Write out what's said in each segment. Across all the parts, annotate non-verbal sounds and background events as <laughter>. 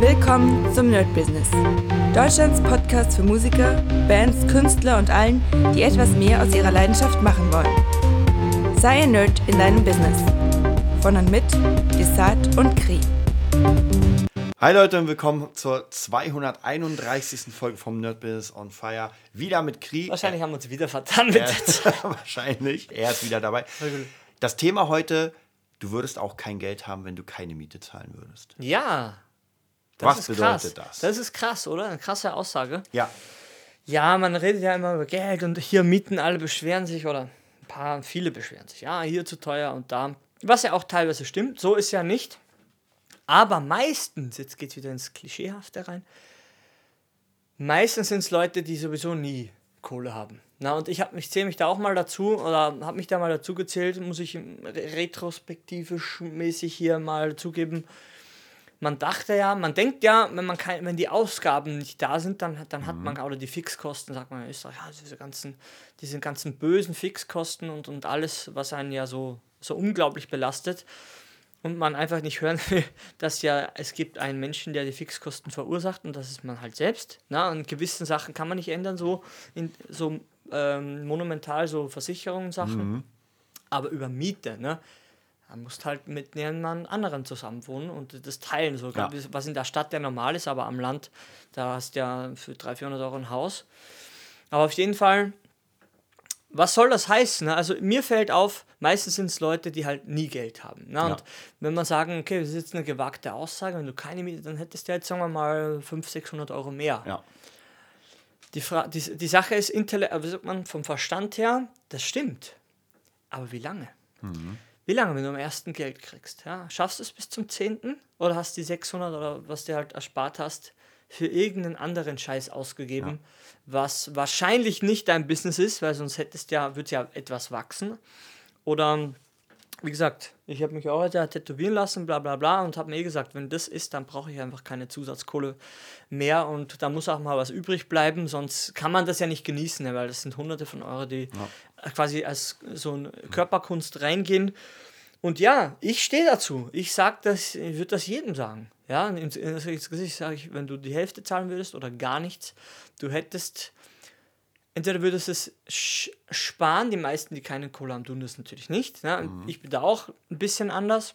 Willkommen zum Nerd Business. Deutschlands Podcast für Musiker, Bands, Künstler und allen, die etwas mehr aus ihrer Leidenschaft machen wollen. Sei ein Nerd in deinem Business. Von und mit Desart und Kri. Hi Leute und willkommen zur 231. Folge vom Nerd Business on Fire. Wieder mit Kri. Wahrscheinlich haben wir uns wieder vertan mit Er, der Zeit. wahrscheinlich. Er ist wieder dabei. Das Thema heute, du würdest auch kein Geld haben, wenn du keine Miete zahlen würdest. Ja. Das Was ist bedeutet krass. das? Das ist krass, oder? Eine krasse Aussage. Ja. Ja, man redet ja immer über Geld und hier Mieten, alle beschweren sich oder ein paar, viele beschweren sich. Ja, hier zu teuer und da. Was ja auch teilweise stimmt, so ist ja nicht. Aber meistens, jetzt geht es wieder ins Klischeehafte rein, meistens sind es Leute, die sowieso nie Kohle haben. Na, und ich, hab, ich zähle mich da auch mal dazu, oder habe mich da mal dazu gezählt, muss ich re- retrospektivisch mäßig hier mal zugeben. Man dachte ja, man denkt ja, wenn, man kein, wenn die Ausgaben nicht da sind, dann, hat- dann hat man, oder die Fixkosten, sagt man in Österreich, ja, diese ganzen, diese ganzen bösen Fixkosten und, und alles, was einen ja so, so unglaublich belastet und man einfach nicht hören will, <laughs> dass ja es gibt einen Menschen, der die Fixkosten verursacht und das ist man halt selbst. Na, und gewissen Sachen kann man nicht ändern, so, in, so ähm, monumental, so Versicherungssachen. Aber über Miete, ne? Da musst halt mit jemand anderen zusammenwohnen und das teilen, so, Ja. was in der Stadt ja normal ist, aber am Land, da hast du ja für 300, 400 Euro ein Haus. Aber auf jeden Fall, was soll das heißen? ne? Also mir fällt auf, meistens sind es Leute, die halt nie Geld haben. Ne? Und Ja. wenn man sagen, okay, das ist jetzt eine gewagte Aussage, wenn du keine Miete, dann hättest du jetzt, sagen wir mal, 500, 600 Euro mehr. Ja. Die, Fra die, die Sache ist, äh, wie sagt man, vom Verstand her, das stimmt. Aber wie lange? Wie lange, wenn du am ersten Geld kriegst? Ja? Schaffst du es bis zum 10. oder hast die 600 oder was du halt erspart hast, für irgendeinen anderen Scheiß ausgegeben, was wahrscheinlich nicht dein Business ist, weil sonst hättest ja, würde ja etwas wachsen. Oder wie gesagt, ich habe mich auch heute tätowieren lassen, bla bla bla, und habe mir eh gesagt, wenn das ist, dann brauche ich einfach keine Zusatzkohle mehr und da muss auch mal was übrig bleiben, sonst kann man das ja nicht genießen, ne, weil das sind hunderte von Euro, die quasi als so eine Körperkunst reingehen. Und ja, ich stehe dazu. Ich sag das, ich würde das jedem sagen. Ja, ins ins Gesicht sage ich, wenn du die Hälfte zahlen würdest oder gar nichts, du hättest entweder würdest du es sparen, die meisten, die keine Kohle haben, tun das natürlich nicht. Ne? Ich bin da auch ein bisschen anders,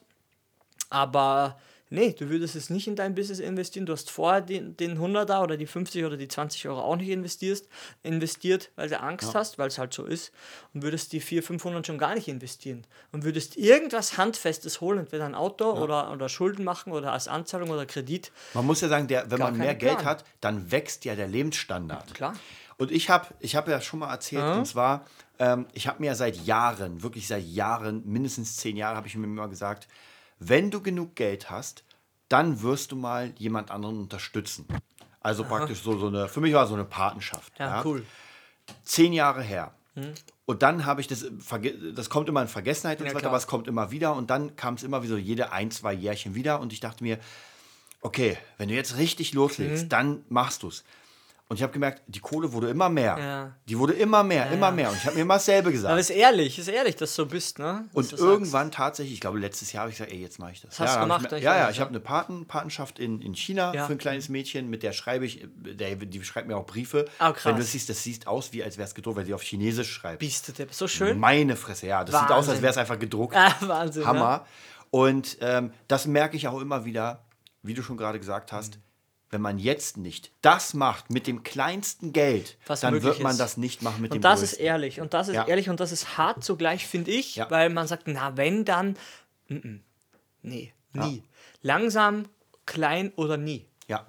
aber nee, du würdest es nicht in dein Business investieren. Du hast vorher den, den 100er oder die 50 oder die 20 Euro auch nicht investiert, investiert weil du Angst hast, weil es halt so ist, und würdest die 400, 500 schon gar nicht investieren. Und würdest irgendwas Handfestes holen, entweder ein Auto oder, oder Schulden machen oder als Anzahlung oder Kredit. Man muss ja sagen, der, wenn man mehr keinen Geld Plan. hat, dann wächst ja der Lebensstandard. Klar. Und ich habe ich hab ja schon mal erzählt, und zwar, ähm, ich habe mir seit Jahren, wirklich seit Jahren, mindestens zehn Jahre, habe ich mir immer gesagt, wenn du genug Geld hast, dann wirst du mal jemand anderen unterstützen. Also praktisch so, so eine, für mich war so eine Patenschaft. Ja, cool. Zehn Jahre her. Und dann habe ich das, das kommt immer in Vergessenheit und Ja, so weiter, klar. aber es kommt immer wieder. Und dann kam es immer wieder so jede ein, zwei Jährchen wieder. Und ich dachte mir, okay, wenn du jetzt richtig loslegst, Mhm. dann machst du es. Und ich habe gemerkt, die Kohle wurde immer mehr. Ja. Die wurde immer mehr, immer mehr. Und ich habe mir immer dasselbe gesagt. Aber ist ehrlich, ist ehrlich, dass du so bist, ne? Dass und du sagst. irgendwann tatsächlich, ich glaube letztes Jahr habe ich gesagt, ey, jetzt mache ich das. hast du gemacht, ich, ja, ja, weiß, ich ja. habe eine Paten, Patenschaft in, in China Ja. für ein kleines Mädchen, mit der schreibe ich, der, die schreibt mir auch Briefe. Ah, krass. Wenn du das siehst, das sieht aus, wie als wäre es gedruckt, weil sie auf Chinesisch schreibt. Bist du der so schön? Meine Fresse, ja. Das sieht aus, als Wahnsinn. wäre es einfach gedruckt. Ah, Wahnsinn. Hammer. Und ähm, das merke ich auch immer wieder, wie du schon gerade gesagt hast, wenn man jetzt nicht das macht mit dem kleinsten Geld, Was dann wird man ist. das nicht machen mit dem Und das ist größten. ehrlich. Und das ist Ja. ehrlich und das ist hart zugleich, finde ich, Ja. weil man sagt, na, wenn dann. Mm -mm. Nee, nie. Langsam, klein oder nie. Ja.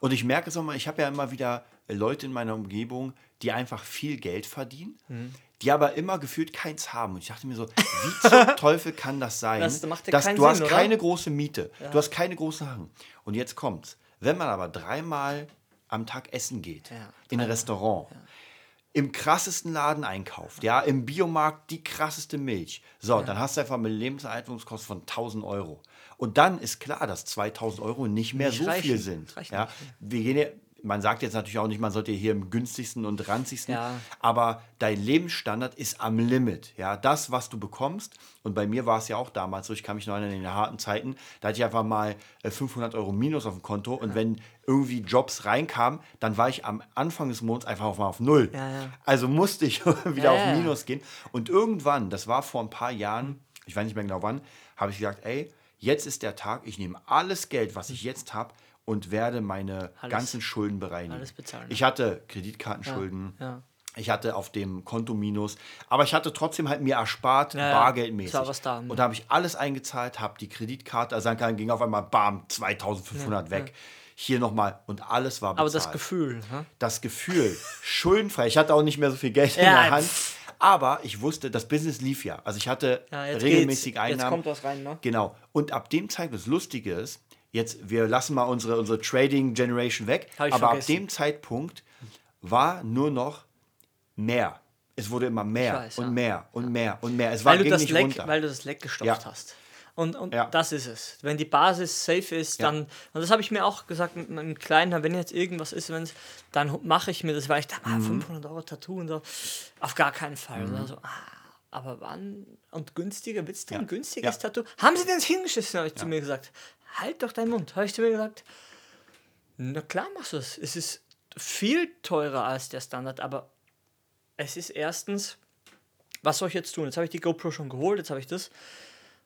Und ich merke es auch mal, ich habe ja immer wieder Leute in meiner Umgebung, die einfach viel Geld verdienen, Mhm. Die aber immer gefühlt keins haben. Und ich dachte mir so, wie zum <laughs> Teufel kann das sein? Das macht ja dass du hast Sinn, oder? keine große Miete, du hast keine großen Sachen. Und jetzt kommt's. Wenn man aber dreimal am Tag essen geht, Ja, in ein Restaurant, im krassesten Laden einkauft, ja, im Biomarkt die krasseste Milch. So, dann hast du einfach eine Lebenserhaltungskosten von 1000 Euro. Und dann ist klar, dass 2000 Euro nicht mehr Nicht so reichen. viel sind. Ja. Wir gehen ja, man sagt jetzt natürlich auch nicht, man sollte hier im günstigsten und ranzigsten, Ja. aber dein Lebensstandard ist am Limit. Ja, das, was du bekommst, und bei mir war es ja auch damals so, ich kann mich noch erinnern, in den harten Zeiten, da hatte ich einfach mal äh, 500 Euro Minus auf dem Konto und wenn irgendwie Jobs reinkamen, dann war ich am Anfang des Monats einfach auf, mal auf Null. Ja, ja. Also musste ich <laughs> wieder Ja, auf ja. Minus gehen. Und irgendwann, das war vor ein paar Jahren, ich weiß nicht mehr genau wann, habe ich gesagt, ey, jetzt ist der Tag, ich nehme alles Geld, was ich jetzt habe und werde meine Alles- ganzen Schulden bereinigen. alles bezahlen. Ich hatte Kreditkartenschulden. Ja. Ich hatte auf dem Konto Minus, aber ich hatte trotzdem halt mir erspart, Ja, ja. bargeldmäßig. War was da. Und da habe ich alles eingezahlt, habe die Kreditkarte, also dann ging auf einmal bam, 2500 weg. Hier nochmal und alles war bezahlt. Aber das Gefühl, ne? das Gefühl, schuldenfrei. Ich hatte auch nicht mehr so viel Geld in Ja, der Hand. Aber ich wusste, das Business lief ja. Also ich hatte Ja, regelmäßig geht's. Jetzt Einnahmen. kommt was rein, ne? Genau. Und ab dem Zeitpunkt, das Lustige ist, jetzt, wir lassen mal unsere, unsere Trading Generation weg, aber ab vergessen. dem Zeitpunkt war nur noch mehr. Es wurde immer mehr weiß, und ja. mehr und mehr und mehr. Es war Weil du, das nicht Leck, runter. weil du das Leck gestopft Ja. hast. Und, und Ja. das ist es. Wenn die Basis safe ist, Ja. dann, und das habe ich mir auch gesagt mit meinem Kleinen, wenn jetzt irgendwas ist, wenn's, dann mache ich mir das, weil ich dachte, Mhm. ah, 500 Euro Tattoo und so. Auf gar keinen Fall. Dann so, ah, aber wann? Und günstiger, willst du Ja. ein günstiges Ja. Tattoo? Haben sie denn hingeschissen, habe ich zu mir gesagt. Halt doch deinen Mund, habe ich zu mir gesagt. Na klar machst du es. Es ist viel teurer als der Standard, aber es ist erstens, was soll ich jetzt tun? Jetzt habe ich die GoPro schon geholt, jetzt habe ich das.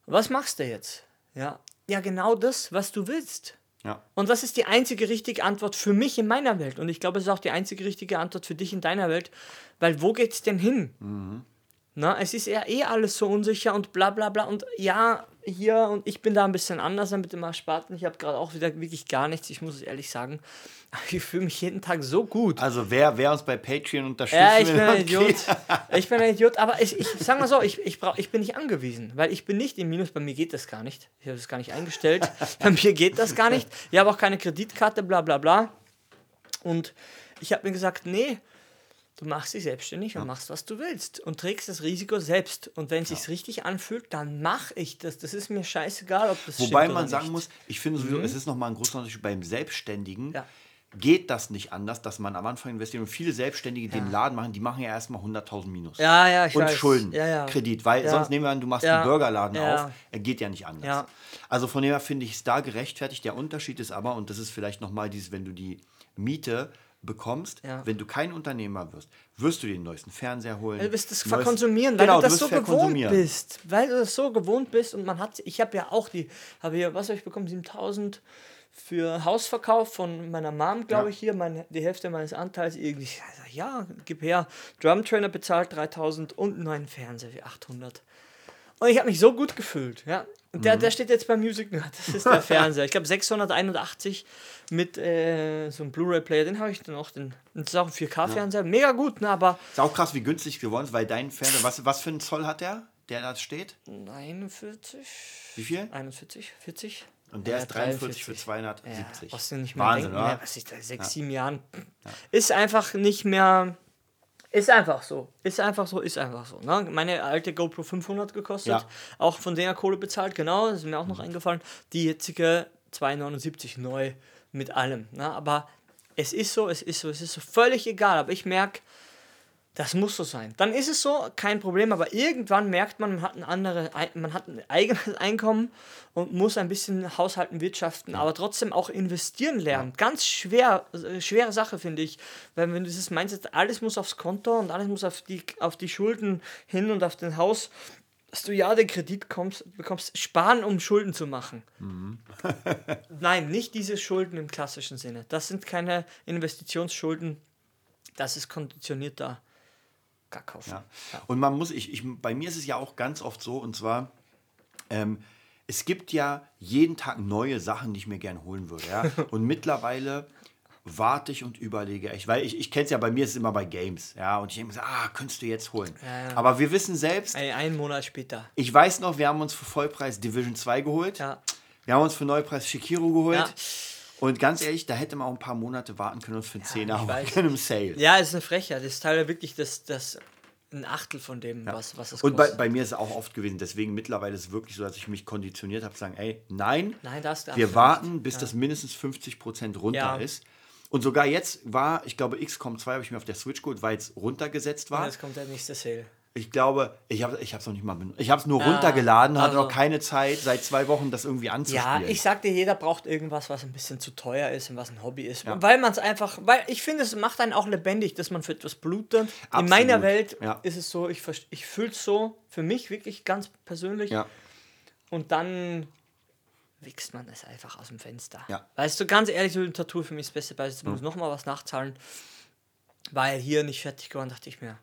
Was machst du jetzt? Ja, ja, genau das, was du willst. ja. Und das ist die einzige richtige Antwort für mich in meiner Welt. Und ich glaube, es ist auch die einzige richtige Antwort für dich in deiner Welt. Weil wo geht's denn hin? Na, es ist ja eh alles so unsicher und bla bla bla. Und ja, hier und ich bin da ein bisschen anders mit dem Ersparten. Ich habe gerade auch wieder wirklich gar nichts, ich muss es ehrlich sagen. <laughs> Ich fühle mich jeden Tag so gut. Also wer, wer uns bei Patreon unterstützt, Ja, ich bin ein. <laughs> Idiot. Ich bin ein Idiot, aber ich, ich sag mal so, ich, ich, brauch, ich bin nicht angewiesen, weil ich bin nicht im Minus, bei mir geht das gar nicht. Ich habe das gar nicht eingestellt. <laughs> bei mir geht das gar nicht. Ich habe auch keine Kreditkarte, bla bla bla. Und ich habe mir gesagt, nee, du machst dich selbstständig und machst, was du willst und trägst das Risiko selbst. Und wenn es sich richtig anfühlt, dann mache ich das. Das ist mir scheißegal, ob das Wobei man oder sagen nicht. muss, ich finde sowieso, es ist nochmal ein großer Unterschied beim Selbstständigen. Ja. Geht das nicht anders, dass man am Anfang investiert und viele Selbstständige, die den Laden machen, die machen ja erstmal 100.000 Minus. Ja, ja, ich und weiß. Schulden, Ja, ja. Kredit, weil Ja. sonst nehmen wir an, du machst Ja. einen Burgerladen Ja. auf, er geht ja nicht anders. Ja. Also von dem her finde ich es da gerechtfertigt. Der Unterschied ist aber, und das ist vielleicht nochmal dieses, wenn du die Miete bekommst, Ja. wenn du kein Unternehmer wirst, wirst du den neuesten Fernseher holen. Du wirst das neues- verkonsumieren, weil genau, du das wirst so gewohnt bist. Weil du das so gewohnt bist und man hat, ich habe ja auch die, habe hier, was habe ich bekommen, 7000 für Hausverkauf von meiner Mom, glaube Ja. ich, hier, meine, die Hälfte meines Anteils irgendwie. Sag, ja, gib her. Drumtrainer bezahlt 3000 und einen neuen Fernseher für 800. Und ich habe mich so gut gefühlt, ja. Und Mhm. der, der steht jetzt bei Music Nerd. Das ist der <laughs> Fernseher. Ich glaube 681 mit äh, so einem Blu-ray-Player. Den habe ich dann auch. Den, das ist auch ein 4K-Fernseher. Mega gut, ne? Aber Ist auch krass, wie günstig geworden ist, weil dein Fernseher, was, was für ein Zoll hat der, der da steht? 41, Wie viel? 41, 40. Und der Ja, ist 43 für 43. 270. Ja, was du nicht mehr Wahnsinn, denken, oder? ne? was ich da sechs, sieben Jahren. Ist einfach nicht mehr. Ist einfach so. Ist einfach so, ist einfach so. Ne? Meine alte GoPro 500 gekostet. Ja. Mhm. Auch von der Kohle bezahlt, genau. Das ist mir auch noch eingefallen. Die jetzige 279 neu mit allem. Ne? Aber es ist so, es ist so, es ist so völlig egal. Aber ich merke, das muss so sein. Dann ist es so, kein Problem, aber irgendwann merkt man, man hat ein, andere, man hat ein eigenes <laughs> Einkommen und muss ein bisschen haushalten, wirtschaften, aber trotzdem auch investieren lernen. Ganz schwer, äh, schwere Sache, finde ich. Weil wenn du dieses Mindset, alles muss aufs Konto und alles muss auf die, auf die Schulden hin und auf den Haus, dass du ja den Kredit kommst, bekommst, sparen, um Schulden zu machen. <laughs> <laughs> Nein, nicht diese Schulden im klassischen Sinne. Das sind keine Investitionsschulden. Das ist konditionierter Kackhaufen. Ja. Und man muss, ich, ich, bei mir ist es ja auch ganz oft so, und zwar, ähm, es gibt ja jeden Tag neue Sachen, die ich mir gern holen würde. Ja? <laughs> Und mittlerweile warte ich und überlege echt, weil ich, ich kenne es ja, bei mir ist es immer bei Games. Ja? Und ich denke mir so, ah, könntest du jetzt holen. Ja, ja. Aber wir wissen selbst, Ein, einen Monat später. ich weiß noch, wir haben uns für Vollpreis Division 2 geholt. Ja. Wir haben uns für Neupreis Shikiro geholt. Ja. Und ganz ehrlich, da hätte man auch ein paar Monate warten können und für einen Zehner holen <laughs> weiß. können im Sale. Ja, ist eine Frechheit. Das ist teilweise wirklich das, das ein Achtel von dem, was, was es Und bei, kostet. bei mir ist es auch oft gewesen, deswegen mittlerweile ist es wirklich so, dass ich mich konditioniert habe, zu sagen, ey, nein, Nein, wir warten, bis das mindestens 50% runter Ja. ist. Und sogar jetzt war, ich glaube, XCOM 2 habe ich mir auf der Switch geholt, weil es runtergesetzt Und war. jetzt kommt der nächste Sale. Ich glaube, ich habe es noch nicht mal benutzt. Ich habe es nur runtergeladen, hatte also- noch keine Zeit, seit zwei Wochen das irgendwie Ja, anzuspielen. ich sagte, jeder braucht irgendwas, was ein bisschen zu teuer ist und was ein Hobby ist. Ja. Weil man es einfach, weil ich finde, es macht einen auch lebendig, dass man für etwas blutet. In meiner Welt ja. ist es so, ich, ich fühle es so, für mich wirklich ganz persönlich. ja. Und dann wichst man es einfach aus dem Fenster. Ja. Weißt du, ganz ehrlich, so ein Tattoo für mich ist das beste Beispiel. Ich muss noch mal was nachzahlen, weil hier nicht fertig geworden, dachte ich mir,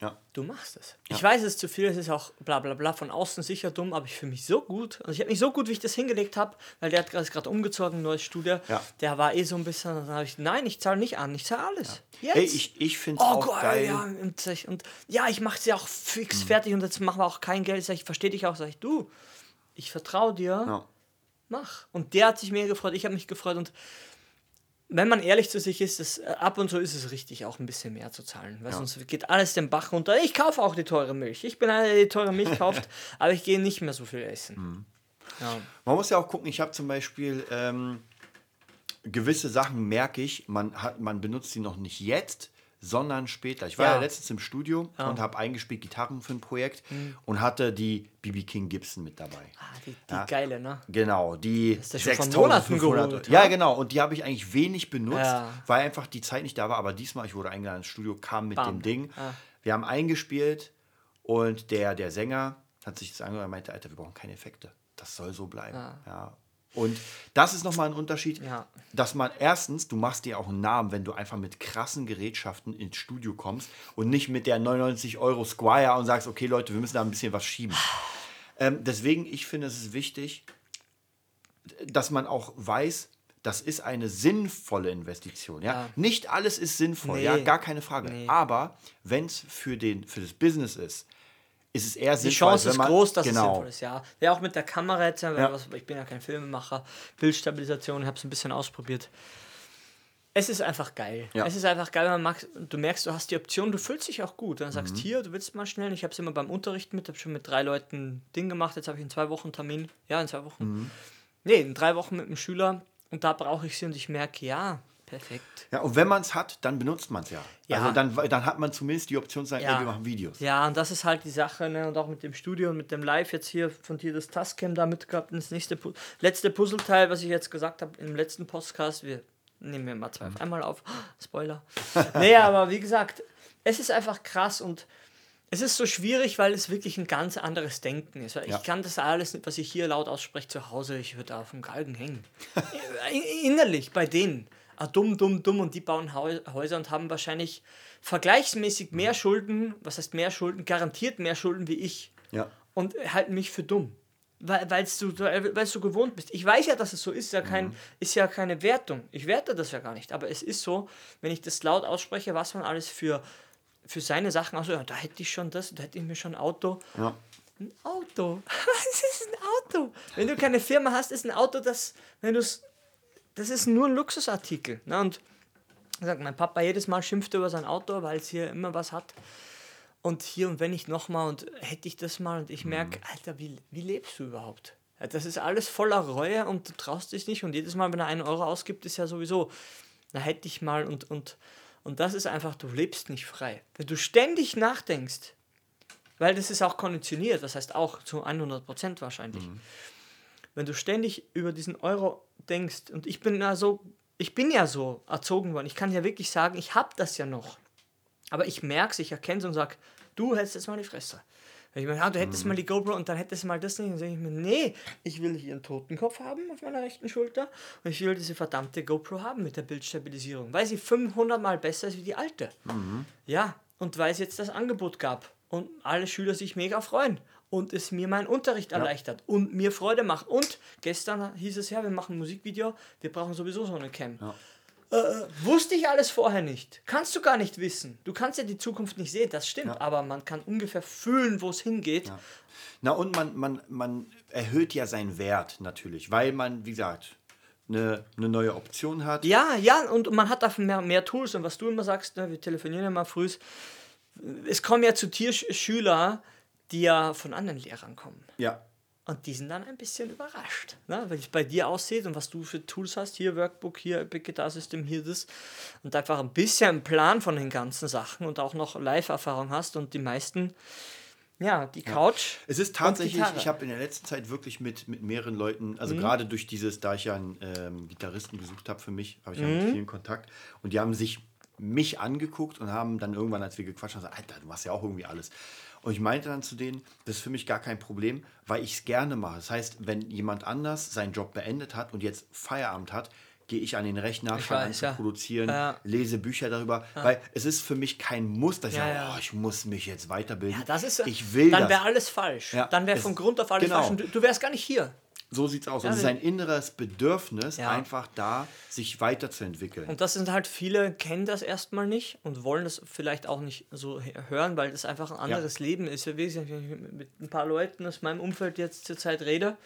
ja. du machst es. Ich weiß, es ist zu viel, es ist auch bla bla bla, von außen sicher dumm, aber ich fühle mich so gut. Also ich habe mich so gut, wie ich das hingelegt habe, weil der hat gerade- umgezogen, neues Studio. Ja. Der war eh so ein bisschen, dann habe ich, nein, ich zahle nicht an, ich zahle alles. Jetzt. Ey, ich, ich finde es Oh auch geil, geil. ja. Und, ich- und ja, ich mache es ja auch fix Mhm. fertig und jetzt machen wir auch kein Geld. Sag ich verstehe dich auch, sag ich, du, ich vertraue dir, Ja. mach. Und der hat sich mega gefreut, ich habe mich gefreut und wenn man ehrlich zu sich ist, das, äh, ab und zu ist es richtig, auch ein bisschen mehr zu zahlen. Weil sonst geht alles den Bach runter. Ich kaufe auch die teure Milch. Ich bin einer, der die teure Milch kauft, <laughs> aber ich gehe nicht mehr so viel essen. Mhm. Ja. Man muss ja auch gucken, ich habe zum Beispiel ähm, gewisse Sachen, merke ich, man, hat, man benutzt sie noch nicht jetzt, sondern später. Ich war ja, Ja. letztens im Studio und habe eingespielt Gitarren für ein Projekt Mhm. und hatte die BB King Gibson mit dabei. Ah, die die Ja. geile, ne? Genau, die Hast du schon vor 6500. Monaten geholt, ja, ja? genau. Und die habe ich eigentlich wenig benutzt, Ja. weil einfach die Zeit nicht da war. Aber diesmal, ich wurde eingeladen ins Studio, kam mit Bam. dem Ding. Ja. Wir haben eingespielt und der, der Sänger hat sich das angehört und meinte, Alter, wir brauchen keine Effekte. Das soll so bleiben. Ja. Und das ist nochmal ein Unterschied, Ja. dass man erstens, du machst dir auch einen Namen, wenn du einfach mit krassen Gerätschaften ins Studio kommst und nicht mit der 99 Euro Squire und sagst, okay Leute, wir müssen da ein bisschen was schieben. Ähm, deswegen, ich finde, es ist wichtig, dass man auch weiß, das ist eine sinnvolle Investition. Ja? Ja. Nicht alles ist sinnvoll, Nee. ja, gar keine Frage. Nee. Aber wenn es für, den- für das Business ist, ist es eher Die sinnvoll. Chance ist man, groß, dass es genau. sinnvoll ist, ja. Ja, auch mit der Kamera jetzt, Ja. was, ich bin ja kein Filmemacher, Bildstabilisation, ich habe es ein bisschen ausprobiert. Es ist einfach geil. Ja. Es ist einfach geil, man mag, du merkst, du hast die Option, du fühlst dich auch gut. Dann Mhm. sagst hier, du willst mal schnell. Ich habe es immer beim Unterricht mit, habe schon mit drei Leuten ein Ding gemacht. Jetzt habe ich in zwei Wochen Termin. Ja, in zwei Wochen. Mhm. Nee, in drei Wochen mit einem Schüler. Und da brauche ich sie und ich merke, ja, perfekt. Ja, und wenn man es hat, dann benutzt man es ja. Ja. Also dann, dann hat man zumindest die Option zu sagen, Ja. ey, wir machen Videos. Ja, und das ist halt die Sache, ne? Und auch mit dem Studio und mit dem Live jetzt hier von dir das Tascam da mitgehabt. Und das nächste Pu letzte Puzzleteil, was ich jetzt gesagt habe im letzten Podcast, wir nehmen wir mal zwei auf einmal auf. <gasps> Spoiler. <laughs> nee, aber wie gesagt, es ist einfach krass und es ist so schwierig, weil es wirklich ein ganz anderes Denken ist. Weil Ja. Ich kann das alles, nicht, was ich hier laut ausspreche, zu Hause, ich würde auf dem Galgen hängen. In- <laughs> Innerlich bei denen. Ah, dumm, dumm, dumm und die bauen Häuser und haben wahrscheinlich vergleichsmäßig mehr Schulden, was heißt mehr Schulden, garantiert mehr Schulden wie ich Ja. und halten mich für dumm. Weil weil's du, du gewohnt bist. Ich weiß ja, dass es so ist, ja kein, ist ja keine Wertung. Ich werte das ja gar nicht. Aber es ist so, wenn ich das laut ausspreche, was man alles für, für seine Sachen ausspricht, ja, da hätte ich schon das, da hätte ich mir schon ein Auto. Ja. Ein Auto. <laughs> Was ist ein Auto? Wenn du keine Firma hast, ist ein Auto das, wenn du das ist nur ein Luxusartikel. Ne? Und gesagt, mein Papa jedes Mal schimpft über sein Auto, weil es hier immer was hat. Und hier und wenn ich nochmal und hätte ich das mal und ich merke, Alter, wie, wie lebst du überhaupt? Ja, das ist alles voller Reue und du traust dich nicht und jedes Mal, wenn er einen Euro ausgibt, ist ja sowieso, na hätte ich mal und, und, und das ist einfach, du lebst nicht frei. Wenn du ständig nachdenkst, weil das ist auch konditioniert, das heißt auch zu 100% wahrscheinlich. Wenn du ständig über diesen Euro denkst und ich bin ja so, ich bin ja so erzogen worden, ich kann ja wirklich sagen, ich habe das ja noch. Aber ich merke es, ich erkenne es und sage, du hättest jetzt mal die Fresse. Wenn ich meine, ja, du hättest mal die GoPro und dann hättest du mal das nicht. Dann sage ich mir, nee, ich will hier einen Totenkopf haben auf meiner rechten Schulter und ich will diese verdammte GoPro haben mit der Bildstabilisierung, weil sie 500 Mal besser ist wie die alte. Ja, und weil es jetzt das Angebot gab und alle Schüler sich mega freuen und es mir meinen Unterricht erleichtert und mir Freude macht. Und gestern hieß es ja, wir machen ein Musikvideo, wir brauchen sowieso so eine Cam. Äh, äh, wusste ich alles vorher nicht. Kannst du gar nicht wissen. Du kannst ja die Zukunft nicht sehen, das stimmt, aber man kann ungefähr fühlen, wo es hingeht. Na und man, man, man erhöht ja seinen Wert natürlich, weil man, wie gesagt, eine, eine neue Option hat. Ja, ja, und man hat dafür mehr, mehr Tools und was du immer sagst, ne, wir telefonieren ja mal früh, es kommen ja zu dir Sch- die ja von anderen Lehrern kommen. Ja. Und die sind dann ein bisschen überrascht, ne? weil es bei dir aussieht und was du für Tools hast. Hier Workbook, hier Epic Guitar System, hier das. Und einfach ein bisschen Plan von den ganzen Sachen und auch noch Live-Erfahrung hast. Und die meisten, ja, die Couch. Es ist tatsächlich, ich habe in der letzten Zeit wirklich mit, mit mehreren Leuten, also mhm. gerade durch dieses, da ich ja einen ähm, Gitarristen gesucht habe für mich, habe ich ja mit mhm. vielen Kontakt. Und die haben sich mich angeguckt und haben dann irgendwann, als wir gequatscht haben, gesagt, Alter, du machst ja auch irgendwie alles. Und ich meinte dann zu denen, das ist für mich gar kein Problem, weil ich es gerne mache. Das heißt, wenn jemand anders seinen Job beendet hat und jetzt Feierabend hat, gehe ich an den Rechner, fange an zu ja. produzieren, ja. lese Bücher darüber, ja. weil es ist für mich kein Muss, dass ich sage, oh, ich muss mich jetzt weiterbilden. Ja, das ist, ich will dann wäre alles falsch. Dann wäre von Grund auf alles genau. falsch. Du, du wärst gar nicht hier. So sieht es aus. Ja, und es ist ein inneres Bedürfnis, ja. einfach da sich weiterzuentwickeln. Und das sind halt viele, kennen das erstmal nicht und wollen das vielleicht auch nicht so hören, weil das einfach ein anderes ja. Leben ist. Wenn ich mit ein paar Leuten aus meinem Umfeld jetzt zurzeit rede,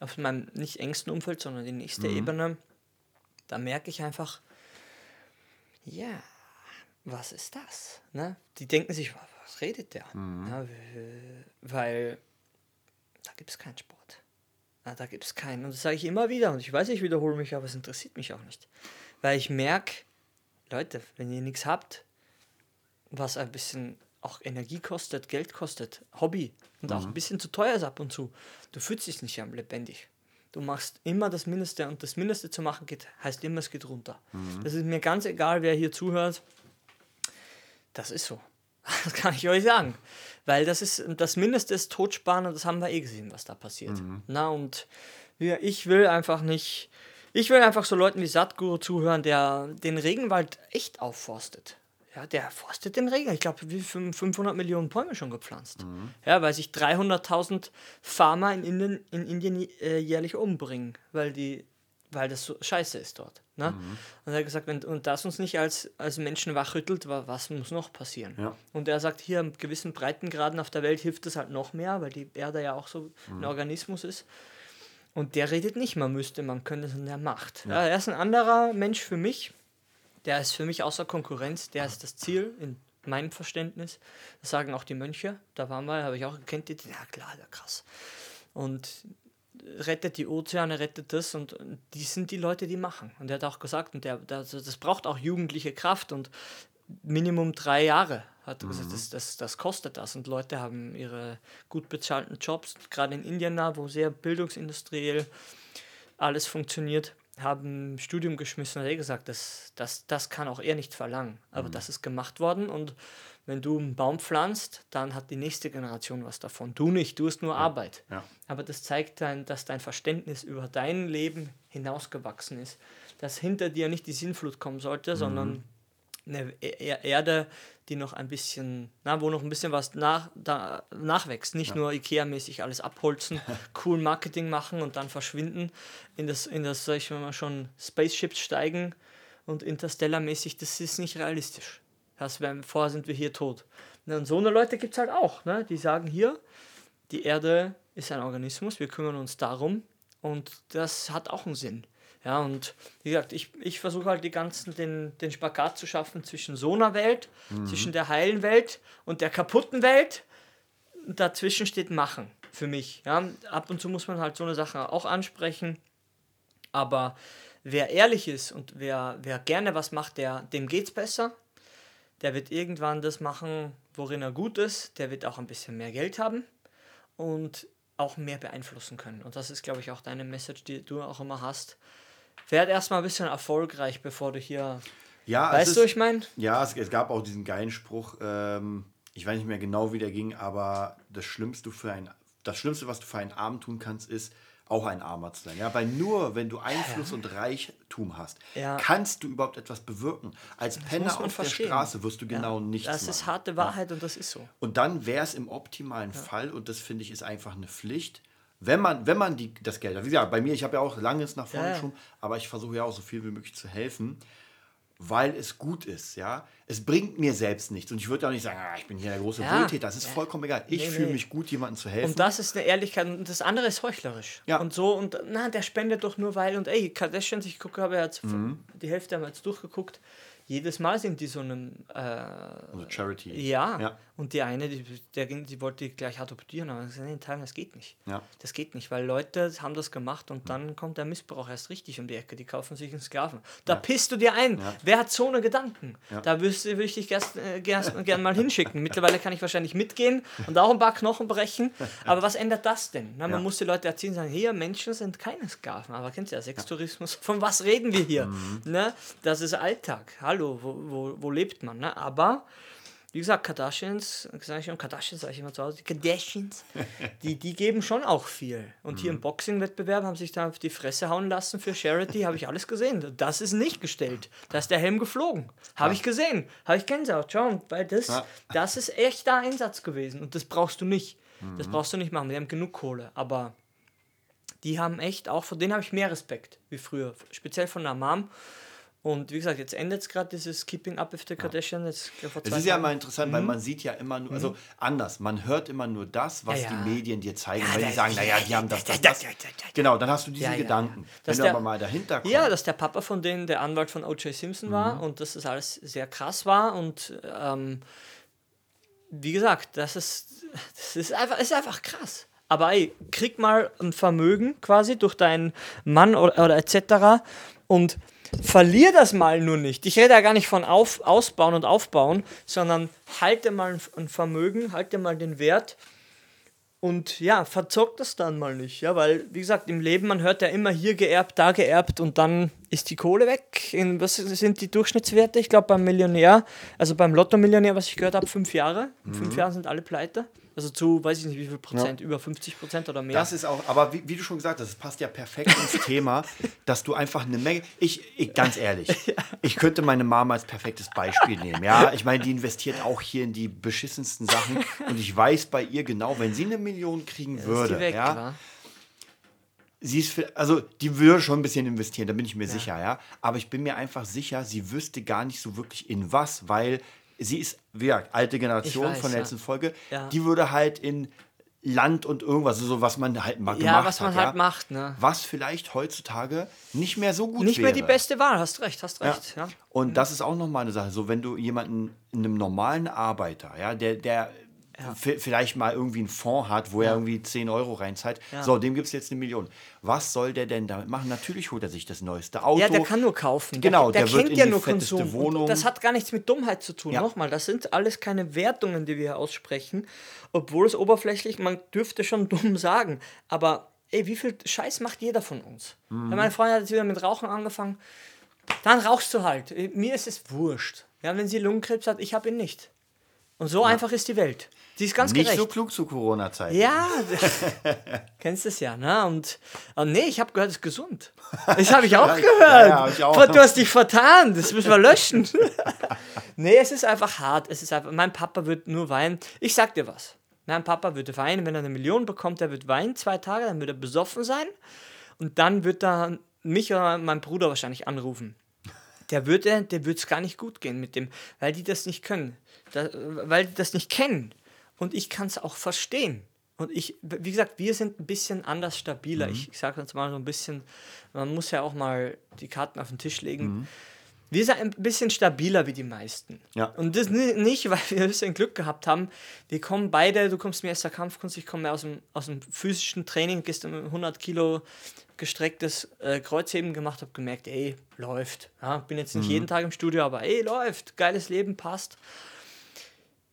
auf meinem nicht engsten Umfeld, sondern die nächste mhm. Ebene, da merke ich einfach, ja, was ist das? Ne? Die denken sich, was redet der? Mhm. Ja, weil da gibt es keinen Sport. Na, da gibt es keinen. Und das sage ich immer wieder. Und ich weiß, ich wiederhole mich, aber es interessiert mich auch nicht. Weil ich merke, Leute, wenn ihr nichts habt, was ein bisschen auch Energie kostet, Geld kostet, Hobby und mhm. auch ein bisschen zu teuer ist ab und zu, du fühlst dich nicht am lebendig. Du machst immer das Mindeste und das Mindeste zu machen geht, heißt immer, es geht runter. Mhm. Das ist mir ganz egal, wer hier zuhört. Das ist so. <laughs> Das kann ich euch sagen. Weil das ist das Mindeste ist Totsparen und das haben wir eh gesehen, was da passiert. Mhm. Na, und ja, ich will einfach nicht. Ich will einfach so Leuten wie Satguru zuhören, der den Regenwald echt aufforstet. Ja, der forstet den Regen. Ich glaube, wie 500 Millionen Bäume schon gepflanzt. Mhm. Ja, weil sich 300.000 Farmer in Indien, in Indien äh, jährlich umbringen, weil die weil das so scheiße ist dort. Ne? Mhm. Und er hat gesagt, wenn und das uns nicht als, als Menschen wachrüttelt, was muss noch passieren? Ja. Und er sagt, hier an gewissen Breitengraden auf der Welt hilft es halt noch mehr, weil die Erde ja auch so mhm. ein Organismus ist. Und der redet nicht, man müsste, man könnte, sondern er macht. Ja. Er ist ein anderer Mensch für mich. Der ist für mich außer Konkurrenz, der ist das Ziel in meinem Verständnis. Das sagen auch die Mönche. Da waren wir, habe ich auch gekannt, die, ja klar, der krass. Und rettet die Ozeane, rettet das und die sind die Leute, die machen. Und er hat auch gesagt, und der, der das braucht auch jugendliche Kraft und Minimum drei Jahre hat mhm. gesagt, das, das, das kostet das. Und Leute haben ihre gut bezahlten Jobs, gerade in Indien, wo sehr bildungsindustriell alles funktioniert, haben Studium geschmissen und er gesagt, das, das, das kann auch er nicht verlangen. Aber mhm. das ist gemacht worden und wenn du einen Baum pflanzt, dann hat die nächste Generation was davon. Du nicht, du hast nur ja. Arbeit. Ja. Aber das zeigt dann, dass dein Verständnis über dein Leben hinausgewachsen ist. Dass hinter dir nicht die Sinnflut kommen sollte, mhm. sondern eine e-, e-, Erde, die noch ein bisschen, na, wo noch ein bisschen was nach, da, nachwächst. Nicht ja. nur IKEA-mäßig alles abholzen, <laughs> cool Marketing machen und dann verschwinden, in das, in das sag ich mal, schon Spaceships steigen und Interstellar-mäßig, das ist nicht realistisch. Das wär, vorher sind wir hier tot. Ne, und so eine Leute gibt es halt auch, ne? die sagen hier, die Erde ist ein Organismus, wir kümmern uns darum und das hat auch einen Sinn. Ja, und wie gesagt, ich, ich versuche halt die ganzen, den, den Spagat zu schaffen zwischen so einer Welt, mhm. zwischen der heilen Welt und der kaputten Welt. Dazwischen steht Machen für mich. Ja, ab und zu muss man halt so eine Sache auch ansprechen. Aber wer ehrlich ist und wer, wer gerne was macht, der, dem es besser der wird irgendwann das machen, worin er gut ist. Der wird auch ein bisschen mehr Geld haben und auch mehr beeinflussen können. Und das ist, glaube ich, auch deine Message, die du auch immer hast. Werd erstmal ein bisschen erfolgreich, bevor du hier. Ja, weißt ist, du, ich meine? Ja, es, es, gab auch diesen geilen Spruch, ähm, ich weiß nicht mehr genau, wie der ging, aber das Schlimmste, für ein, das Schlimmste, was du für einen Arm tun kannst, ist, auch ein Armer zu sein. Ja? Weil nur wenn du Einfluss ja. und Reichtum hast, ja. kannst du überhaupt etwas bewirken. Als das Penner auf verstehen. der Straße wirst du genau nichts Das machen. ist harte Wahrheit und das ist so. Und dann wäre es im optimalen Fall, und das finde ich ist einfach eine Pflicht, wenn man, wenn man die, das Geld hat. Wie gesagt, bei mir, ich habe ja auch langes nach vorne geschoben, aber ich versuche ja auch so viel wie möglich zu helfen weil es gut ist, ja. Es bringt mir selbst nichts. Und ich würde auch nicht sagen, ah, ich bin hier der große ja. Wohltäter. Das ist vollkommen egal. Ich nee, fühle nee. mich gut, jemandem zu helfen. Und das ist eine Ehrlichkeit und das andere ist heuchlerisch. Ja. Und so, und na, der spendet doch nur weil. Und ey, Kardashians, ich gucke, habe jetzt mhm. die Hälfte haben jetzt durchgeguckt. Jedes Mal sind die so einem. Äh, Also Charity. ja. Ja. Und die eine, die, der die wollte die gleich adoptieren, aber gesagt, nee, in Thailand, das geht nicht. Ja. Das geht nicht, weil Leute haben das gemacht und dann kommt der Missbrauch erst richtig um die Ecke. Die kaufen sich einen Sklaven. Da pisst du dir ein. Ja. Wer hat so eine Gedanken? Ja. Da würde ich dich gern, äh, gern, <laughs> gern mal hinschicken. Mittlerweile kann ich wahrscheinlich mitgehen und auch ein paar Knochen brechen. Aber was ändert das denn? Na, man Ja. muss die Leute erziehen und sagen, hier, Menschen sind keine Sklaven. Aber kennt ihr ja Sextourismus? Von was reden wir hier? Mhm. Ne? Das ist Alltag. Hallo, wo, wo, wo lebt man? Ne? Aber wie gesagt, Kardashians, sag ich schon, Kardashians sage ich immer zu Hause, die Kardashians, <laughs> die, die geben schon auch viel. Und hier im Boxing-Wettbewerb haben sich da auf die Fresse hauen lassen für Charity, habe ich alles gesehen. Das ist nicht gestellt. Da ist der Helm geflogen. Habe ich gesehen. Habe ich Gänsehaut. Schau, weil das, Ja. das ist echter Einsatz gewesen. Und das brauchst du nicht. Das brauchst du nicht machen. Die haben genug Kohle. Aber die haben echt, auch von denen habe ich mehr Respekt wie früher. Speziell von der Mom. Und wie gesagt, jetzt endet es gerade dieses Keeping Up with the Kardashians. Jetzt, Es ist ja mal interessant, weil man sieht ja immer nur, also anders, man hört immer nur das, was Mhm. Ja, ja. die Medien dir zeigen, Ja, da- die sagen, ja, naja, ja, die haben das, das, das. Genau, dann hast du diese Ja, ja. Gedanken. Wenn du der- aber mal dahinter kommst. Ja, dass der Papa von denen der Anwalt von O.J. Simpson war und dass das alles sehr krass war und ähm, wie gesagt, das ist, das ist einfach, ist einfach krass. Aber ey, krieg mal ein Vermögen quasi durch deinen Mann oder, oder etc. und verlier das mal nur nicht. Ich rede ja gar nicht von auf, Ausbauen und Aufbauen, sondern halte mal ein, Vermögen, halte mal den Wert und ja, verzockt das dann mal nicht, ja, weil, wie gesagt, im Leben, man hört ja immer hier geerbt, da geerbt und dann ist die Kohle weg. In, was sind die Durchschnittswerte? Ich glaube, beim Millionär, also beim Lotto-Millionär, was ich gehört habe, fünf Jahre. In fünf Jahren sind alle pleite. Also zu, weiß ich nicht, wie viel Prozent, über 50 Prozent oder mehr. Das ist auch, aber wie, wie du schon gesagt hast, es passt ja perfekt ins Thema, <laughs> dass du einfach eine Menge. Ich, ich ganz ehrlich, <laughs> ich könnte meine Mama als perfektes Beispiel nehmen. Ja, ich meine, die investiert auch hier in die beschissensten Sachen <laughs> und ich weiß bei ihr genau, wenn sie eine Million kriegen ist würde, die weg, ja, sie ist, für, also die würde schon ein bisschen investieren, da bin ich mir sicher, ja. Aber ich bin mir einfach sicher, sie wüsste gar nicht so wirklich in was, weil sie ist, wie gesagt, alte Generation weiß, von der ja. letzten Folge, Ja. die würde halt in Land und irgendwas, so was man halt mal Ja, gemacht was man hat, halt macht, ne? Was vielleicht heutzutage nicht mehr so gut Nicht wäre. mehr die beste Wahl, hast recht, hast Ja. recht. Ja. Und das ist auch nochmal eine Sache. So, wenn du jemanden, einem normalen Arbeiter, ja, der, der v- vielleicht mal irgendwie einen Fonds hat, wo er irgendwie 10 Euro reinzahlt, Ja. so, dem gibt es jetzt eine Million. Was soll der denn damit machen? Natürlich holt er sich das neueste Auto. Ja, der kann nur kaufen. Genau, der, der der wird kennt ja die nur Konsum. Wohnung. Und das hat gar nichts mit Dummheit zu tun. Ja. Nochmal, das sind alles keine Wertungen, die wir hier aussprechen, obwohl es oberflächlich, man dürfte schon <laughs> dumm sagen, aber ey, wie viel Scheiß macht jeder von uns? Mhm. Ja, meine Freundin hat jetzt wieder mit Rauchen angefangen, dann rauchst du halt. Mir ist es wurscht. Ja, wenn sie Lungenkrebs hat, ich habe ihn nicht. Und so einfach ist die Welt. Sie ist ganz Nicht gerecht. so klug zu Corona-Zeiten. Ja, <laughs> kennst es ja, ne? Und oh nee, ich habe gehört, es ist gesund. Das habe ich auch <laughs> Ja, gehört. ja, ja, ich auch. Du hast dich vertan, das müssen wir löschen. <laughs> nee, es ist einfach hart. Es ist einfach, mein Papa wird nur weinen. Ich sag dir was. Mein Papa würde weinen, wenn er eine Million bekommt, er wird weinen zwei Tage, dann wird er besoffen sein und dann wird er mich oder meinen Bruder wahrscheinlich anrufen. Der würde, der würde es gar nicht gut gehen mit dem, weil die das nicht können, da, weil die das nicht kennen. Und ich kann es auch verstehen. Und ich, wie gesagt, wir sind ein bisschen anders stabiler. Mhm. Ich, ich sage jetzt mal so ein bisschen, man muss ja auch mal die Karten auf den Tisch legen. Mhm. Wir sind ein bisschen stabiler wie die meisten. Ja. Und das ni- nicht, weil wir <laughs> ein bisschen Glück gehabt haben. Wir kommen beide, du kommst mehr aus der Kampfkunst, ich komme mehr aus dem, aus dem physischen Training, gestern mit 100 Kilo gestrecktes äh, Kreuzheben gemacht, habe gemerkt, ey, läuft. Ja, bin jetzt nicht jeden Tag im Studio, aber ey, läuft. Geiles Leben, passt.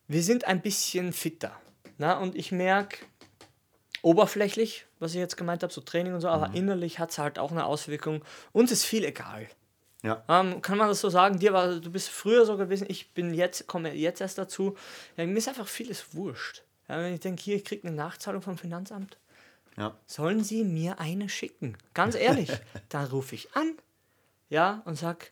Wir sind ein bisschen fitter. Na, und ich merke, oberflächlich, was ich jetzt gemeint habe, so Training und so, aber innerlich hat es halt auch eine Auswirkung. Uns ist viel egal. Ja. Ähm, kann man das so sagen? Dir war, du bist früher so gewesen, ich bin jetzt, komme jetzt erst dazu. Ja, mir ist einfach vieles wurscht. Ja, wenn ich denke, hier, ich kriege eine Nachzahlung vom Finanzamt, Ja. sollen sie mir eine schicken? Ganz ehrlich, <laughs> dann rufe ich an, ja, und sag,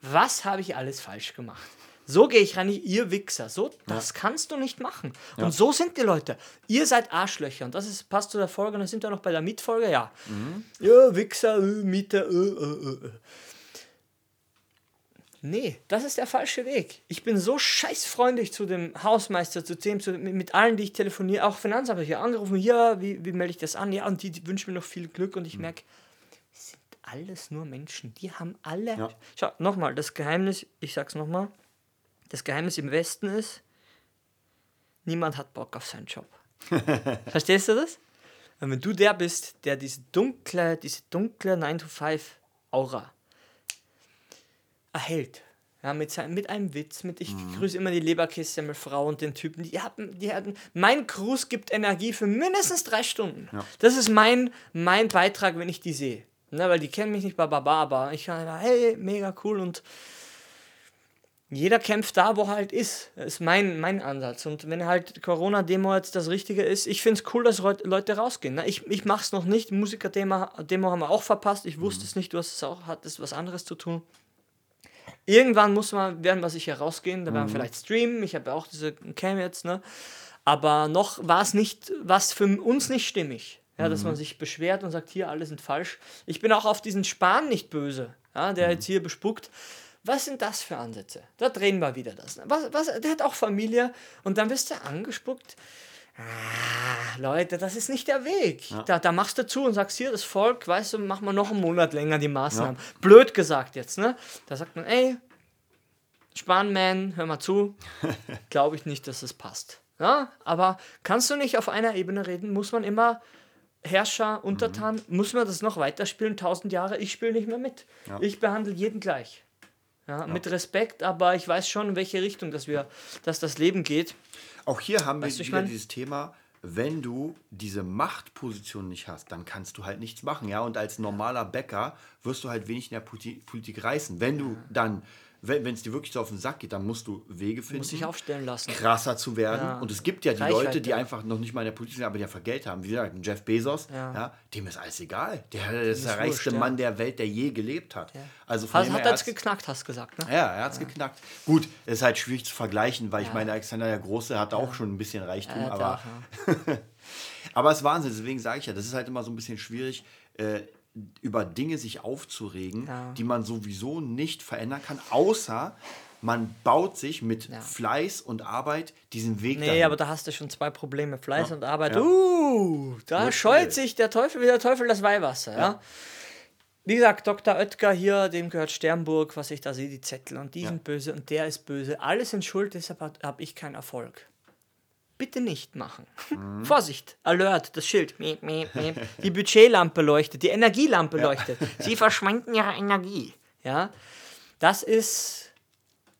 was habe ich alles falsch gemacht? So gehe ich rein, ihr Wichser. So, das kannst du nicht machen. Und so sind die Leute. Ihr seid Arschlöcher. Und das ist, passt zu der Folge. Und dann sind wir noch bei der Mietfolge. Ja. Ja, Wichser, äh, Mieter, äh, äh, äh. Nee, das ist der falsche Weg. Ich bin so scheißfreundlich zu dem Hausmeister, zu dem, zu, mit, allen, die ich telefoniere. Auch Finanzamt habe ich angerufen. Ja, wie, wie melde ich das an? Ja, und die, die wünschen mir noch viel Glück. Und ich merke, sie sind alles nur Menschen. Die haben alle. Ja. Schau, nochmal, das Geheimnis, ich sag's nochmal, das Geheimnis im Westen ist, niemand hat Bock auf seinen Job. <laughs> Verstehst du das? Und wenn du der bist, der diese dunkle, diese dunkle 9-to-5-Aura erhält, ja, mit, sein, mit einem Witz, mit ich grüße immer die Leberkässemmelfrau und den Typen, die hatten, die hatten, mein Gruß gibt Energie für mindestens drei Stunden. Das ist mein, mein Beitrag, wenn ich die sehe. Ne, weil die kennen mich nicht, bababa, aber ich kann hey, mega cool und jeder kämpft da, wo er halt ist. Das ist mein, mein Ansatz. Und wenn halt Corona-Demo jetzt das Richtige ist, ich finde es cool, dass Leute rausgehen. Ne? Ich, ich mache es noch nicht. Musiker-Demo Demo haben wir auch verpasst. Ich wusste es nicht, du hast es auch, hattest was anderes zu tun. Irgendwann muss man, werden wir sicher rausgehen, da werden wir vielleicht streamen. Ich habe ja auch diese Cam jetzt, ne? Aber noch war es nicht, was für uns nicht stimmig. Ja, dass man sich beschwert und sagt, hier, alle sind falsch. Ich bin auch auf diesen Spahn nicht böse, ja, der jetzt hier bespuckt. Was sind das für Ansätze? Da drehen wir wieder das. Was, was, der hat auch Familie und dann wirst du angespuckt. Ah, Leute, das ist nicht der Weg. Da, da machst du zu und sagst hier, das Volk, weißt du, machen wir noch einen Monat länger die Maßnahmen. Blöd gesagt jetzt, ne? Da sagt man, ey, Spanman, hör mal zu. <laughs> Glaube ich nicht, dass es passt. Ja, aber kannst du nicht auf einer Ebene reden? Muss man immer Herrscher, Untertan, muss man das noch weiterspielen? Tausend Jahre, ich spiele nicht mehr mit. Ich behandle jeden gleich. Ja, Mit Respekt, aber ich weiß schon, in welche Richtung dass wir, dass das Leben geht. Auch hier haben Weißt wir wieder mein- dieses Thema, wenn du diese Machtposition nicht hast, dann kannst du halt nichts machen. Ja? Und als normaler Bäcker wirst du halt wenig in der Poli- Politik reißen. Wenn du dann, wenn es dir wirklich so auf den Sack geht, dann musst du Wege finden, Muss sich aufstellen lassen. krasser zu werden. Ja. Und es gibt ja die Reichweite. Leute, die einfach noch nicht mal in der Politik sind, aber die einfach Geld haben. Wie gesagt, Jeff Bezos, Ja. ja. dem ist alles egal. Der, der ist der reichste wurscht, ja. Mann der Welt, der je gelebt hat. Also von Hat, dem hat er hat's- geknackt, hast du gesagt, ne? ja, er hat es geknackt. Gut, es ist halt schwierig zu vergleichen, weil ich meine, Alexander der Große hatte auch schon ein bisschen Reichtum, aber, doch, <laughs> aber es ist Wahnsinn, deswegen sage ich ja, das ist halt immer so ein bisschen schwierig, äh, über Dinge sich aufzuregen, Ja. die man sowieso nicht verändern kann, außer man baut sich mit Ja. Fleiß und Arbeit diesen Weg Nee, dahin. aber da hast du schon zwei Probleme. Fleiß und Arbeit. Ja. Uh, da Nur scheut sich der Teufel wie der Teufel das Weihwasser. Ja. Wie gesagt, Dr. Oetker hier, dem gehört Sternburg, was ich da sehe, die Zettel. Und die Ja. sind böse und der ist böse. Alles sind schuld, deshalb habe ich keinen Erfolg. Bitte nicht machen. Mhm. Vorsicht, Alert, das Schild. Miep, miep, miep. Die Budgetlampe leuchtet, die Energielampe leuchtet. Sie verschwenden ihre Energie. Ja, das ist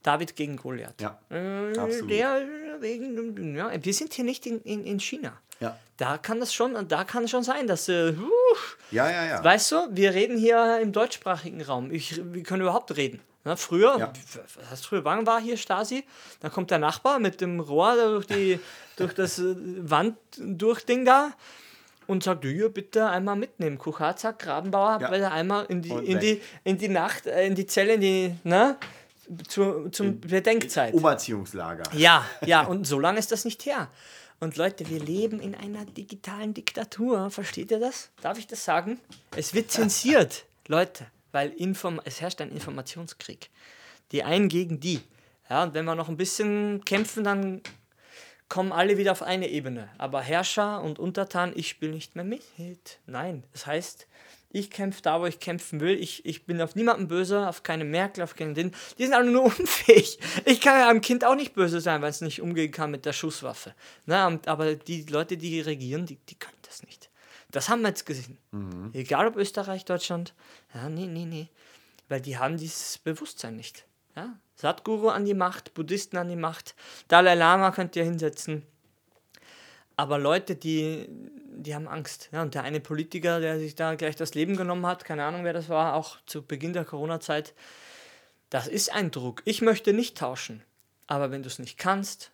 David gegen Goliath. Ja, Äh, absolut. Der wegen, ja, wir sind hier nicht in, in, in China. Ja. Da kann das schon, da kann schon sein, dass, äh, huh, ja, ja, ja. weißt du, wir reden hier im deutschsprachigen Raum. Ich, wir können überhaupt reden. Na, früher, Ja. was heißt früher, wann war hier Stasi? Dann kommt der Nachbar mit dem Rohr durch, die, durch das äh, Wand durch Ding da und sagt, hier bitte einmal mitnehmen. Kucharzack, Grabenbauer, Ja. bitte einmal in die, Und in, weg. die, in die Nacht, äh, in die Zelle, in die, ne? Zu, zum Bedenkzeit. Umerziehungslager. Ja, <laughs> ja, und so lange ist das nicht her. Und Leute, wir leben in einer digitalen Diktatur. Versteht ihr das? Darf ich das sagen? Es wird zensiert, Leute, weil Inform es herrscht ein Informationskrieg. Die einen gegen die. Ja, und wenn wir noch ein bisschen kämpfen, dann kommen alle wieder auf eine Ebene. Aber Herrscher und Untertan, ich spiele nicht mehr mit. Nein, das heißt, ich kämpfe da, wo ich kämpfen will. Ich, ich bin auf niemanden böse, auf keine Merkel, auf keinen den. Die sind alle nur <laughs> unfähig. Ich kann ja einem Kind auch nicht böse sein, weil es nicht umgehen kann mit der Schusswaffe. Na, und- aber die Leute, die regieren, die, die können das nicht. Das haben wir jetzt gesehen. Egal ob Österreich, Deutschland. Ja, nee, nee, nee. Weil die haben dieses Bewusstsein nicht. Ja? Sadhguru an die Macht, Buddhisten an die Macht, Dalai Lama könnt ihr hinsetzen. Aber Leute, die, die haben Angst. Ja, und der eine Politiker, der sich da gleich das Leben genommen hat, keine Ahnung, wer das war, auch zu Beginn der Corona-Zeit, das ist ein Druck. Ich möchte nicht tauschen. Aber wenn du es nicht kannst,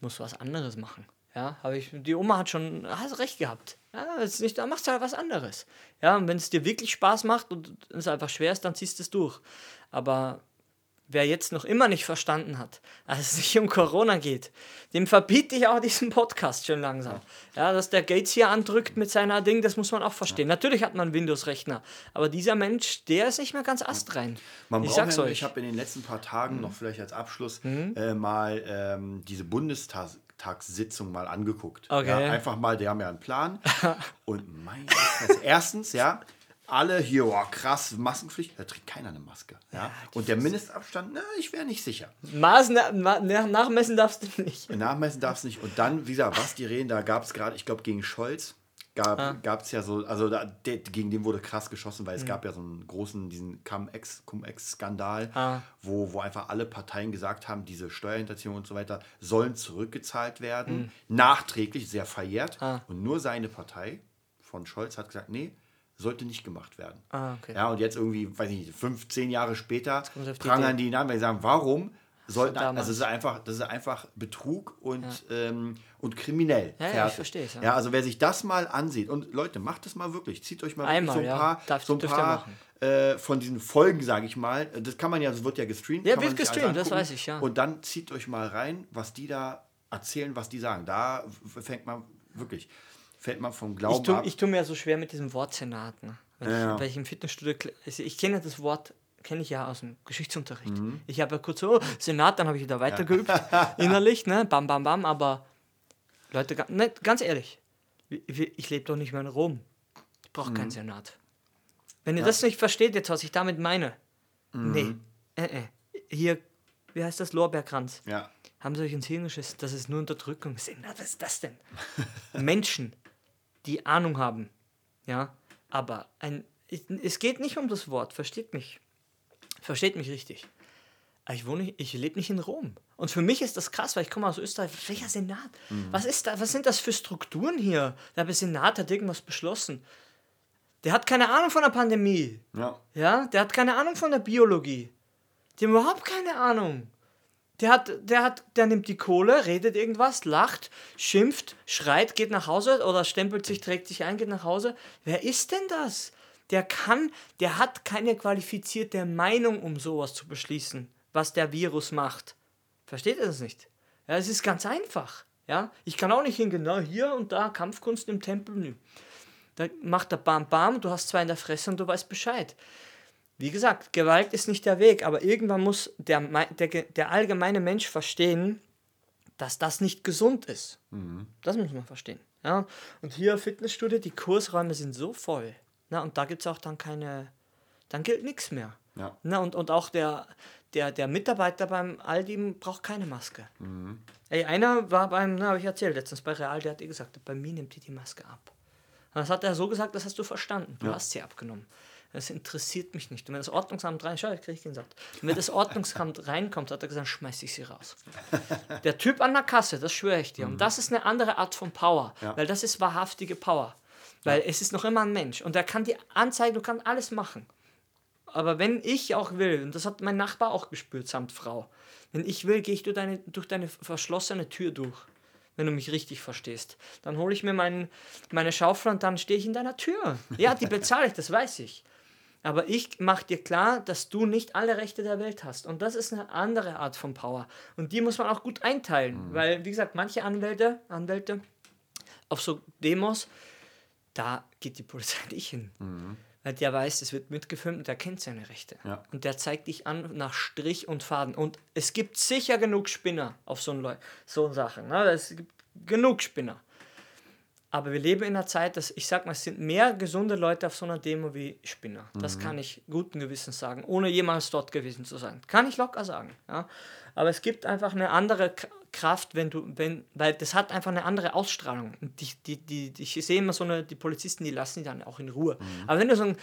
musst du was anderes machen. Ja, habe ich, die Oma hat schon hast recht gehabt. Ja, ist nicht, dann machst du halt was anderes. Ja, und wenn es dir wirklich Spaß macht und es einfach schwer ist, dann ziehst du es durch. Aber wer jetzt noch immer nicht verstanden hat, dass es nicht um Corona geht, dem verbiete ich auch diesen Podcast schon langsam. Ja, dass der Gates hier andrückt mit seiner Ding, das muss man auch verstehen. Natürlich hat man einen Windows-Rechner, aber dieser Mensch, der ist nicht mehr ganz astrein. Man ich sag's ja, euch. Mhm. ich habe in den letzten paar Tagen noch vielleicht als Abschluss äh, mal ähm, diese Bundestagssitzung mal angeguckt. Okay. Ja, einfach mal, die haben ja einen Plan. <laughs> Und mein Gott, erstens, ja, alle hier, oh, krass, Maskenpflicht, da trägt keiner eine Maske. Ja? Und der Mindestabstand, na, ich wäre nicht sicher. Maßen, na, nachmessen darfst du nicht. <laughs> Nachmessen darfst du nicht. Und dann, wie gesagt, was die reden, da gab es gerade, ich glaube, gegen Scholz gab es ah. ja so, also da, der, gegen den wurde krass geschossen, weil es mhm. gab ja so einen großen, diesen Cum-Ex-Skandal, ah. wo, wo einfach alle Parteien gesagt haben, diese Steuerhinterziehung und so weiter sollen zurückgezahlt werden, mhm. nachträglich, sehr verjährt. Ah. Und nur seine Partei von Scholz hat gesagt, nee, sollte nicht gemacht werden. Ah, okay. Ja, und jetzt irgendwie, weiß ich nicht, fünf, zehn Jahre später prangern die an, weil sie sagen, warum sollten, also das ist einfach, das ist einfach Betrug und, ja. ähm, und kriminell. Ja, ja ich verstehe es. Ja. ja. also wer sich das mal ansieht und Leute, macht es mal wirklich, zieht euch mal Einmal, so ein paar, ja. so ein paar äh, von diesen Folgen, sage ich mal, das kann man ja, das wird ja gestreamt. Ja, wird gestreamt, das weiß ich, ja. Und dann zieht euch mal rein, was die da erzählen, was die sagen. Da fängt man wirklich, fällt man vom Glauben ich tu, ab. Ich tue mir ja so schwer mit diesem Wort Senat, ne? Weil, ich, weil ich im Fitnessstudio, also ich kenne das Wort kenne ich ja aus dem Geschichtsunterricht. Mhm. Ich habe ja kurz so, oh, Senat, dann habe ich wieder weitergeübt, ja. <laughs> innerlich, ne, bam, bam, bam, aber Leute, ne, ganz ehrlich, ich lebe doch nicht mehr in Rom. Ich brauche mhm. keinen Senat. Wenn ihr ja. das nicht versteht, jetzt, was ich damit meine, mhm. nee, äh, äh. hier, wie heißt das, Lorbeerkranz, ja. haben sie euch ins Hirn geschissen, das ist nur Unterdrückung. Senat, was ist das denn? <laughs> Menschen, die Ahnung haben, ja, aber ein, es geht nicht um das Wort, versteht mich. Versteht mich richtig. Ich wohne, ich lebe nicht in Rom. Und für mich ist das krass, weil ich komme aus Österreich. Welcher Senat? Mhm. Was ist da? Was sind das für Strukturen hier? Der Senat hat irgendwas beschlossen. Der hat keine Ahnung von der Pandemie. Ja. Ja, der hat keine Ahnung von der Biologie. Die haben überhaupt keine Ahnung. Der hat, der hat, der nimmt die Kohle, redet irgendwas, lacht, schimpft, schreit, geht nach Hause oder stempelt sich, trägt sich ein, geht nach Hause. Wer ist denn das? der kann, der hat keine qualifizierte Meinung, um sowas zu beschließen, was der Virus macht. Versteht ihr das nicht? Ja, es ist ganz einfach. Ja, ich kann auch nicht hingehen, na, hier und da Kampfkunst im Tempel. Da macht er Bam Bam, du hast zwei in der Fresse und du weißt Bescheid. Wie gesagt, Gewalt ist nicht der Weg, aber irgendwann muss der, der, der allgemeine Mensch verstehen, dass das nicht gesund ist. Mhm. Das muss man verstehen. Ja? Und hier Fitnessstudio, die Kursräume sind so voll. Na, und da gibt es auch dann keine, dann gilt nichts mehr. Ja. Na, und, und auch der, der, der Mitarbeiter beim Aldi braucht keine Maske. Mhm. Ey, einer war beim, na, habe ich erzählt, letztens bei Real, der hat eh gesagt, bei mir nimmt die die Maske ab. Und das hat er so gesagt, das hast du verstanden. Du ja. hast sie abgenommen. Das interessiert mich nicht. Und wenn das Ordnungsamt rein, schau, ich gesagt. Und wenn das Ordnungsamt <laughs> reinkommt, hat er gesagt, schmeiß ich sie raus. Der Typ an der Kasse, das schwöre ich dir. Mhm. Und das ist eine andere Art von Power, ja. weil das ist wahrhaftige Power. Weil ja. es ist noch immer ein Mensch und der kann dir anzeigen, du kannst alles machen. Aber wenn ich auch will, und das hat mein Nachbar auch gespürt samt Frau, wenn ich will, gehe ich durch deine, durch deine verschlossene Tür durch, wenn du mich richtig verstehst. Dann hole ich mir mein, meine Schaufel und dann stehe ich in deiner Tür. Ja, die bezahle ich, das weiß ich. Aber ich mache dir klar, dass du nicht alle Rechte der Welt hast. Und das ist eine andere Art von Power. Und die muss man auch gut einteilen. Mhm. Weil, wie gesagt, manche Anwälte, Anwälte auf so Demos, da geht die Polizei <laughs> nicht hin. Mhm. Weil der weiß, es wird mitgefilmt und der kennt seine Rechte. Ja. Und der zeigt dich an nach Strich und Faden. Und es gibt sicher genug Spinner auf so, ein so Sachen. Ne? Es gibt genug Spinner. Aber wir leben in einer Zeit, dass ich sag mal, es sind mehr gesunde Leute auf so einer Demo wie Spinner. Das mhm. kann ich guten Gewissens sagen, ohne jemals dort gewesen zu sein. Kann ich locker sagen. Ja? Aber es gibt einfach eine andere Kraft, wenn du, wenn, weil das hat einfach eine andere Ausstrahlung. die, die, die, ich sehe immer so eine, die Polizisten, die lassen die dann auch in Ruhe. Mhm. Aber wenn du so ein,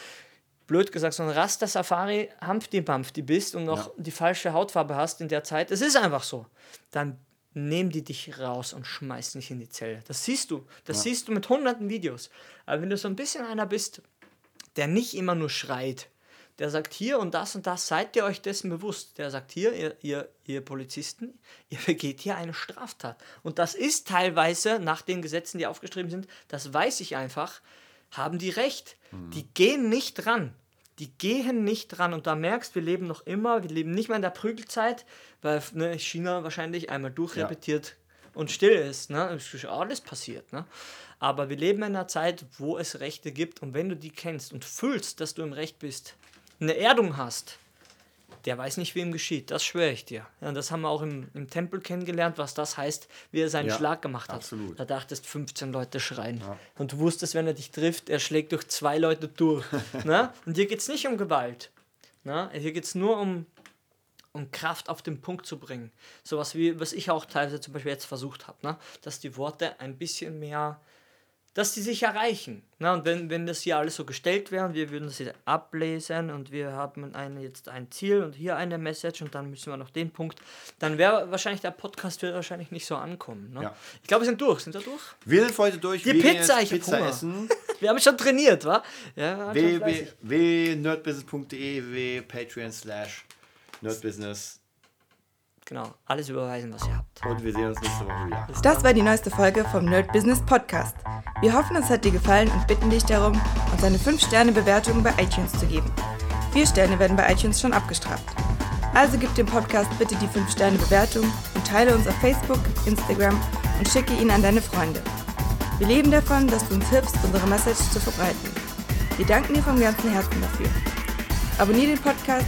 blöd gesagt, so ein Raster-Safari Humpty-Bumpty bist und noch ja. die falsche Hautfarbe hast in der Zeit, es ist einfach so, dann nehmen die dich raus und schmeißen dich in die Zelle. Das siehst du. Das ja. siehst du mit hunderten Videos. Aber wenn du so ein bisschen einer bist, der nicht immer nur schreit, der sagt hier und das und das, seid ihr euch dessen bewusst. Der sagt hier, ihr, ihr, ihr Polizisten, <laughs> ihr begeht hier eine Straftat. Und das ist teilweise nach den Gesetzen, die aufgeschrieben sind, das weiß ich einfach, haben die recht. Mhm. Die gehen nicht dran. Die gehen nicht dran. Und da merkst, wir leben noch immer, wir leben nicht mehr in der Prügelzeit, weil ne, China wahrscheinlich einmal durchrepetiert ja. und still ist. Ne? Es ist alles passiert. Ne? Aber wir leben in einer Zeit, wo es Rechte gibt. Und wenn du die kennst und fühlst, dass du im Recht bist, eine Erdung hast, der weiß nicht, wie ihm geschieht. Das schwöre ich dir. Ja, und das haben wir auch im, im Tempel kennengelernt, was das heißt, wie er seinen Ja, Schlag gemacht hat. absolut. Da dachtest 15 Leute schreien. Und du wusstest, wenn er dich trifft, er schlägt durch zwei Leute durch. <laughs> ne? Und hier geht es nicht um Gewalt. Ne? Hier geht es nur um, um Kraft auf den Punkt zu bringen. Sowas wie, was ich auch teilweise zum Beispiel jetzt versucht habe, ne? dass die Worte ein bisschen mehr, dass die sich erreichen. Ne? Und wenn, wenn das hier alles so gestellt wäre und wir würden das hier ablesen und wir haben eine, jetzt ein Ziel und hier eine Message und dann müssen wir noch den Punkt, dann wäre wahrscheinlich der Podcast wird wahrscheinlich nicht so ankommen. Ne? Ja. Ich glaube, wir sind durch. Sind wir durch? Wir sind heute durch. Die Wir Pizza, ich Pizza Hunger. essen. <laughs> Wir haben schon trainiert, wa? Ja, www.nerdbusiness.de www.patreon slash nerdbusiness Genau, alles überweisen, was ihr habt. und wir sehen uns nächste Woche wieder. Das war die neueste Folge vom Nerd Business Podcast. Wir hoffen, es hat dir gefallen und bitten dich darum, uns eine 5-Sterne-Bewertung bei iTunes zu geben. 4 Sterne werden bei iTunes schon abgestraft. Also gib dem Podcast bitte die 5-Sterne-Bewertung und teile uns auf Facebook, Instagram und schicke ihn an deine Freunde. Wir leben davon, dass du uns hilfst, unsere Message zu verbreiten. Wir danken dir vom ganzen Herzen dafür. Abonnier den Podcast,